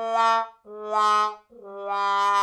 la la la.